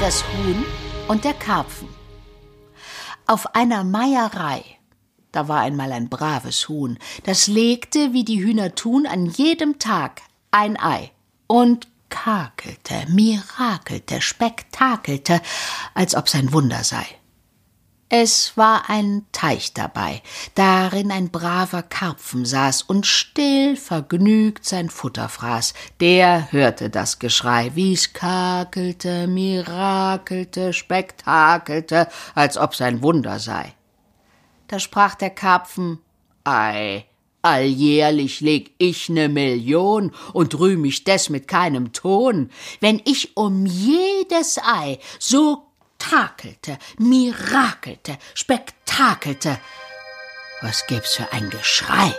das Huhn und der Karpfen. Auf einer Meierei, da war einmal ein braves Huhn, das legte, wie die Hühner tun, an jedem Tag ein Ei und kakelte, mirakelte, spektakelte, als ob sein Wunder sei. Es war ein Teich dabei, darin ein braver Karpfen saß und still vergnügt sein Futter fraß. Der hörte das Geschrei, wie's kakelte, mirakelte, spektakelte, als ob sein Wunder sei. Da sprach der Karpfen, Ei, alljährlich leg ich ne Million und rühm mich des mit keinem Ton, wenn ich um jedes Ei so takelte, mirakelte, spektakelte. Was gäb's für ein Geschrei?